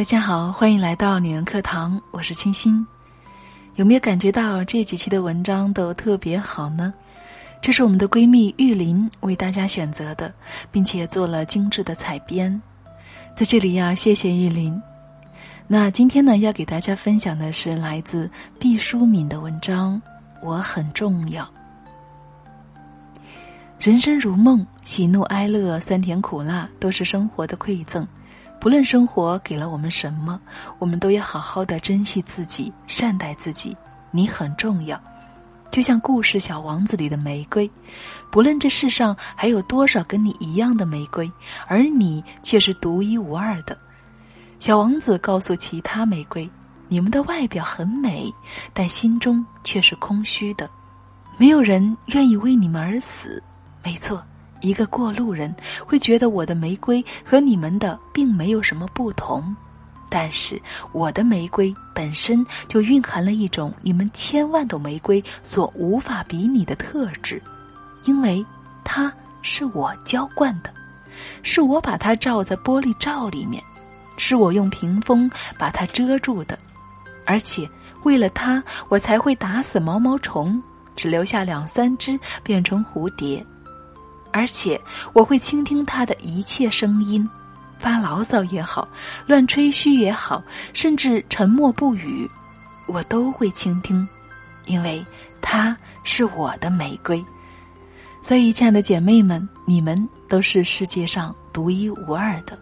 大家好，欢迎来到女人课堂，我是清新。有没有感觉到这几期的文章都特别好呢？这是我们的闺蜜玉林为大家选择的，并且做了精致的采编。在这里要谢谢玉林。那今天呢，要给大家分享的是来自毕淑敏的文章，《我很重要》。人生如梦，喜怒哀乐、酸甜苦辣，都是生活的馈赠。不论生活给了我们什么，我们都要好好的珍惜自己，善待自己。你很重要，就像故事《小王子》里的玫瑰。不论这世上还有多少跟你一样的玫瑰，而你却是独一无二的。小王子告诉其他玫瑰：“你们的外表很美，但心中却是空虚的。没有人愿意为你们而死。”没错。一个过路人会觉得我的玫瑰和你们的并没有什么不同，但是我的玫瑰本身就蕴含了一种你们千万朵玫瑰所无法比拟的特质，因为它是我浇灌的，是我把它罩在玻璃罩里面，是我用屏风把它遮住的，而且为了它，我才会打死毛毛虫，只留下两三只变成蝴蝶。而且我会倾听他的一切声音，发牢骚也好，乱吹嘘也好，甚至沉默不语，我都会倾听，因为他是我的玫瑰。所以，亲爱的姐妹们，你们都是世界上独一无二的。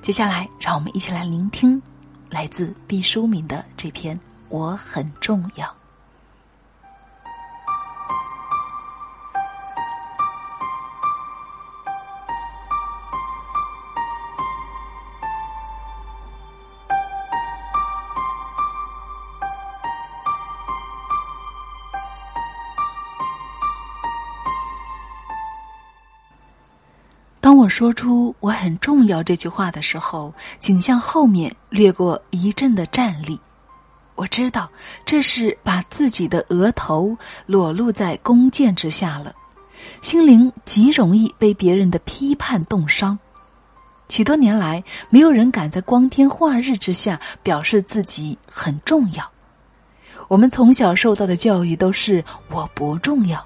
接下来，让我们一起来聆听来自毕淑敏的这篇《我很重要》。当我说出“我很重要”这句话的时候，景象后面掠过一阵的战栗。我知道这是把自己的额头裸露在弓箭之下了，心灵极容易被别人的批判冻伤。许多年来，没有人敢在光天化日之下表示自己很重要。我们从小受到的教育都是“我不重要”。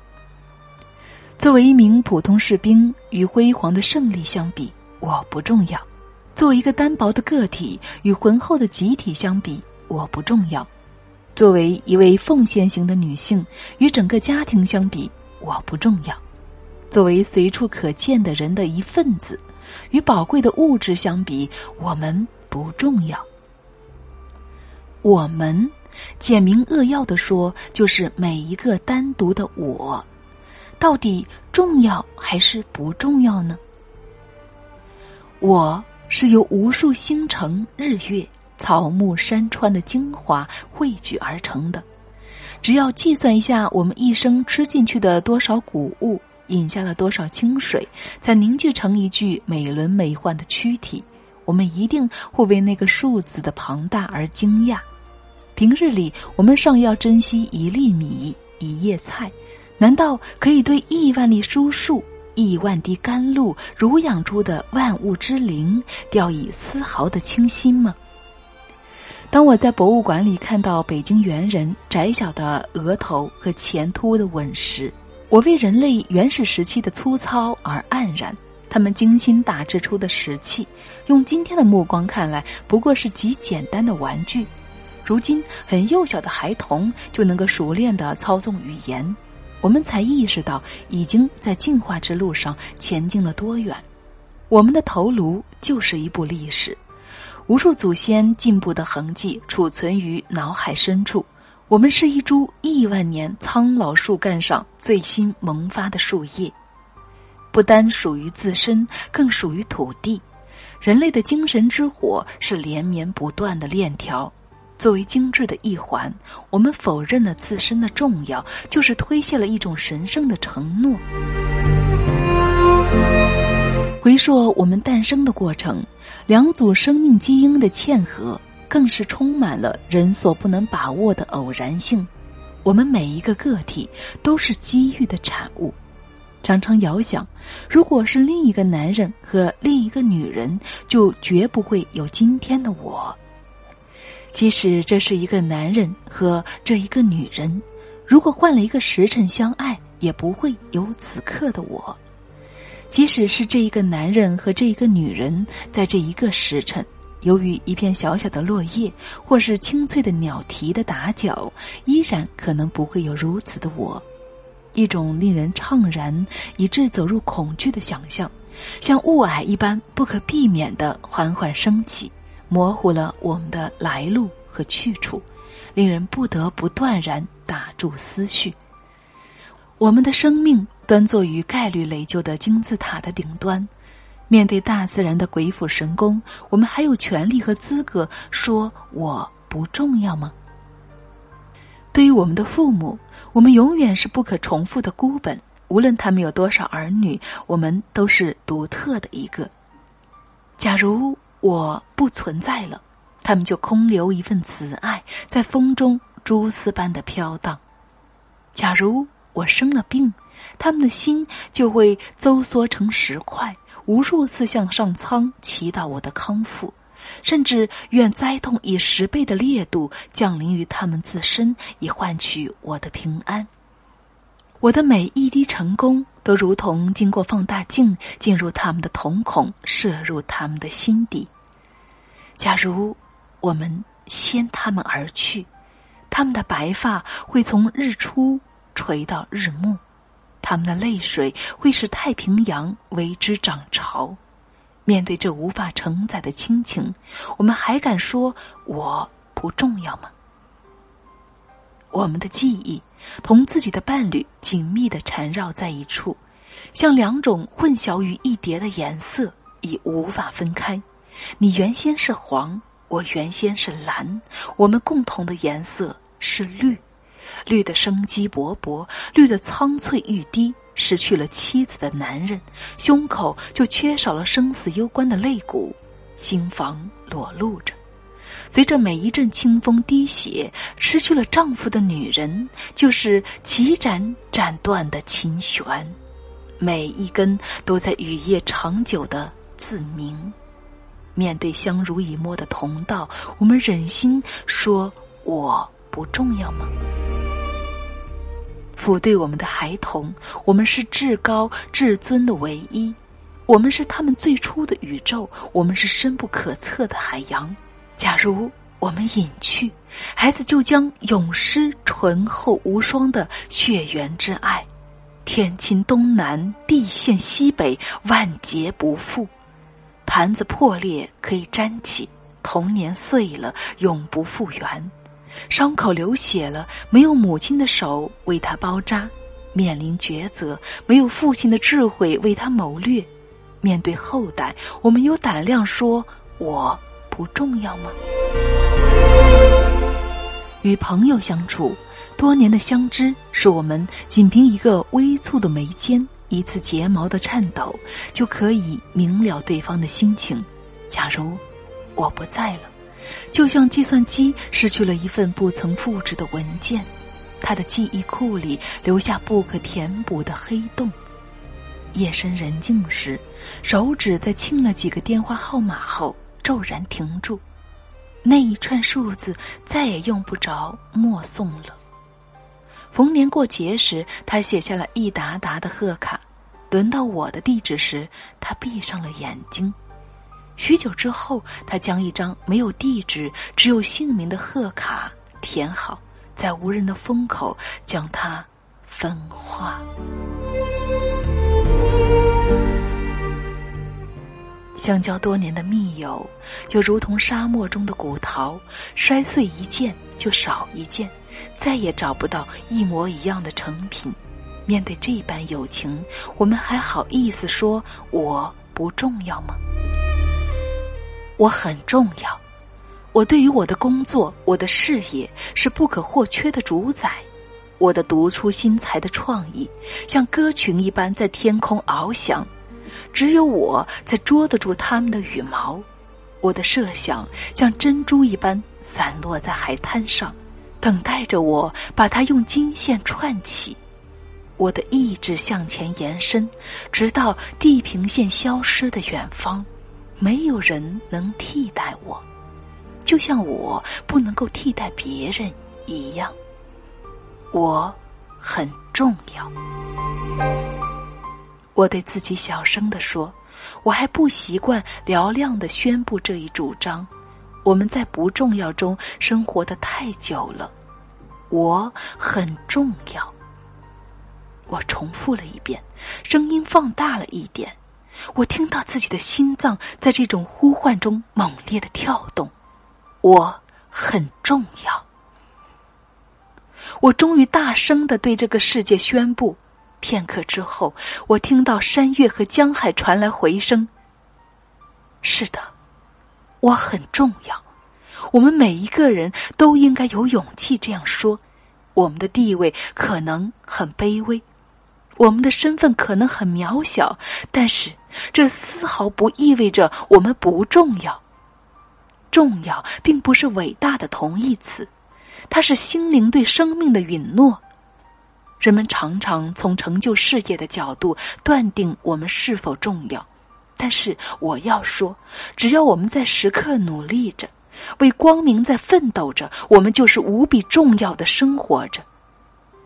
作为一名普通士兵，与辉煌的胜利相比，我不重要；作为一个单薄的个体，与浑厚的集体相比，我不重要；作为一位奉献型的女性，与整个家庭相比，我不重要；作为随处可见的人的一份子，与宝贵的物质相比，我们不重要。我们，简明扼要的说，就是每一个单独的我。到底重要还是不重要呢？我是由无数星辰、日月、草木、山川的精华汇聚而成的。只要计算一下我们一生吃进去的多少谷物，饮下了多少清水，才凝聚成一具美轮美奂的躯体，我们一定会为那个数字的庞大而惊讶。平日里，我们尚要珍惜一粒米、一叶菜。难道可以对亿万粒疏树、亿万滴甘露濡养出的万物之灵掉以丝毫的清心吗？当我在博物馆里看到北京猿人窄小的额头和前凸的吻时，我为人类原始时期的粗糙而黯然。他们精心打制出的石器，用今天的目光看来，不过是极简单的玩具。如今，很幼小的孩童就能够熟练的操纵语言。我们才意识到，已经在进化之路上前进了多远。我们的头颅就是一部历史，无数祖先进步的痕迹储存于脑海深处。我们是一株亿万年苍老树干上最新萌发的树叶，不单属于自身，更属于土地。人类的精神之火是连绵不断的链条。作为精致的一环，我们否认了自身的重要，就是推卸了一种神圣的承诺。回溯我们诞生的过程，两组生命基因的嵌合，更是充满了人所不能把握的偶然性。我们每一个个体都是机遇的产物。常常遥想，如果是另一个男人和另一个女人，就绝不会有今天的我。即使这是一个男人和这一个女人，如果换了一个时辰相爱，也不会有此刻的我。即使是这一个男人和这一个女人，在这一个时辰，由于一片小小的落叶，或是清脆的鸟啼的打搅，依然可能不会有如此的我。一种令人怅然以致走入恐惧的想象，像雾霭一般不可避免的缓缓升起，模糊了我们的来路和去处，令人不得不断然打住思绪。我们的生命端坐于概率垒就的金字塔的顶端，面对大自然的鬼斧神工，我们还有权利和资格说我不重要吗？对于我们的父母，我们永远是不可重复的孤本。无论他们有多少儿女，我们都是独特的一个。假如我不存在了，他们就空留一份慈爱，在风中蛛丝般的飘荡。假如我生了病，他们的心就会收缩成石块，无数次向上苍祈祷我的康复。甚至愿灾痛以十倍的烈度降临于他们自身，以换取我的平安。我的每一滴成功，都如同经过放大镜进入他们的瞳孔，射入他们的心底。假如我们先他们而去，他们的白发会从日出垂到日暮，他们的泪水会使太平洋为之涨潮。面对这无法承载的亲情，我们还敢说我不重要吗？我们的记忆同自己的伴侣紧密的缠绕在一处，像两种混淆于一叠的颜色，已无法分开。你原先是黄，我原先是蓝，我们共同的颜色是绿，绿的生机勃勃，绿的苍翠欲滴。失去了妻子的男人，胸口就缺少了生死攸关的肋骨，心房裸露着。随着每一阵清风滴血，失去了丈夫的女人，就是齐斩斩断的琴弦，每一根都在雨夜长久的自鸣。面对相濡以沫的同道，我们忍心说我不重要吗？抚对我们的孩童，我们是至高至尊的唯一，我们是他们最初的宇宙，我们是深不可测的海洋。假如我们隐去，孩子就将永失醇厚无双的血缘之爱。天倾东南，地陷西北，万劫不复。盘子破裂可以粘起，童年碎了永不复原。伤口流血了，没有母亲的手为他包扎；面临抉择，没有父亲的智慧为他谋略。面对后代，我们有胆量说我不重要吗？与朋友相处，多年的相知，是我们仅凭一个微蹙的眉间、一次睫毛的颤抖，就可以明了对方的心情。假如我不在了。就像计算机失去了一份不曾复制的文件，他的记忆库里留下不可填补的黑洞。夜深人静时，手指在清了几个电话号码后骤然停住，那一串数字再也用不着默诵了。逢年过节时，他写下了一沓沓的贺卡，轮到我的地址时，他闭上了眼睛。许久之后，他将一张没有地址、只有姓名的贺卡填好，在无人的风口将它分化。相交多年的密友，就如同沙漠中的古陶，摔碎一件就少一件，再也找不到一模一样的成品。面对这般友情，我们还好意思说我不重要吗？我很重要，我对于我的工作、我的事业是不可或缺的主宰。我的独出心裁的创意，像歌群一般在天空翱翔，只有我才捉得住它们的羽毛。我的设想像珍珠一般散落在海滩上，等待着我把它用金线串起。我的意志向前延伸，直到地平线消失的远方。没有人能替代我，就像我不能够替代别人一样，我很重要。我对自己小声的说：“我还不习惯嘹亮的宣布这一主张。我们在不重要中生活的太久了，我很重要。”我重复了一遍，声音放大了一点。我听到自己的心脏在这种呼唤中猛烈的跳动。我很重要。我终于大声的对这个世界宣布。片刻之后，我听到山岳和江海传来回声。是的，我很重要。我们每一个人都应该有勇气这样说。我们的地位可能很卑微。我们的身份可能很渺小，但是这丝毫不意味着我们不重要。重要并不是伟大的同义词，它是心灵对生命的允诺。人们常常从成就事业的角度断定我们是否重要，但是我要说，只要我们在时刻努力着，为光明在奋斗着，我们就是无比重要的生活着。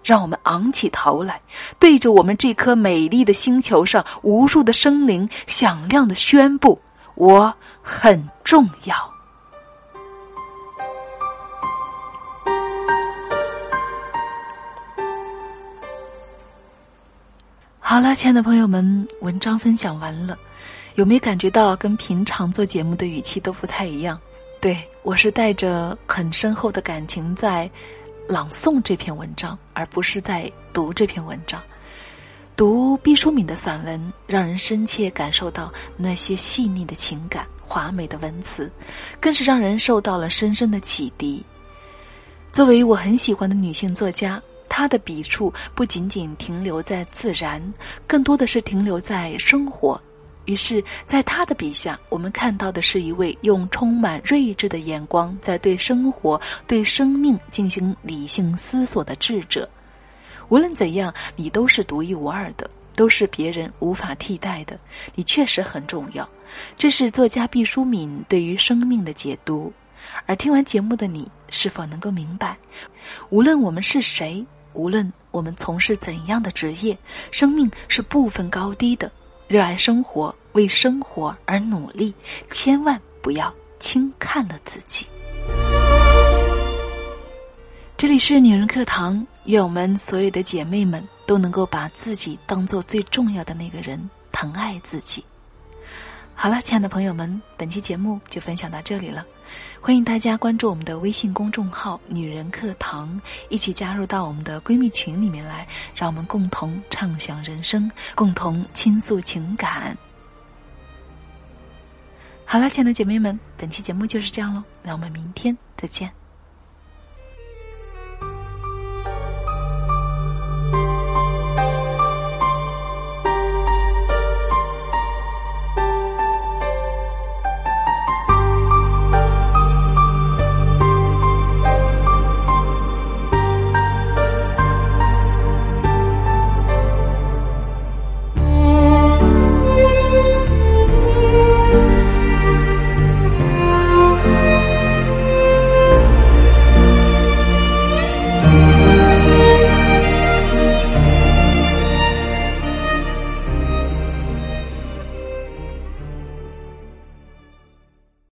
让我们昂起头来，对着我们这颗美丽的星球上无数的生灵，响亮的宣布：我很重要。好了，亲爱的朋友们，文章分享完了，有没有感觉到跟平常做节目的语气都不太一样？对我是带着很深厚的感情在。朗诵这篇文章，而不是在读这篇文章。读毕淑敏的散文，让人深切感受到那些细腻的情感、华美的文词，更是让人受到了深深的启迪。作为我很喜欢的女性作家，他的笔触不仅仅停留在自然，更多的是停留在生活。于是，在他的笔下，我们看到的是一位用充满睿智的眼光，在对生活、对生命进行理性思索的智者。无论怎样，你都是独一无二的，都是别人无法替代的。你确实很重要。这是作家毕淑敏对于生命的解读。而听完节目的你，是否能够明白，无论我们是谁，无论我们从事怎样的职业，生命是不分高低的。热爱生活，为生活而努力，千万不要轻看了自己。这里是女人课堂，愿我们所有的姐妹们都能够把自己当做最重要的那个人，疼爱自己。好了，亲爱的朋友们，本期节目就分享到这里了。欢迎大家关注我们的微信公众号“女人课堂”，一起加入到我们的闺蜜群里面来，让我们共同畅想人生，共同倾诉情感。好了，亲爱的姐妹们，本期节目就是这样喽，让我们明天再见。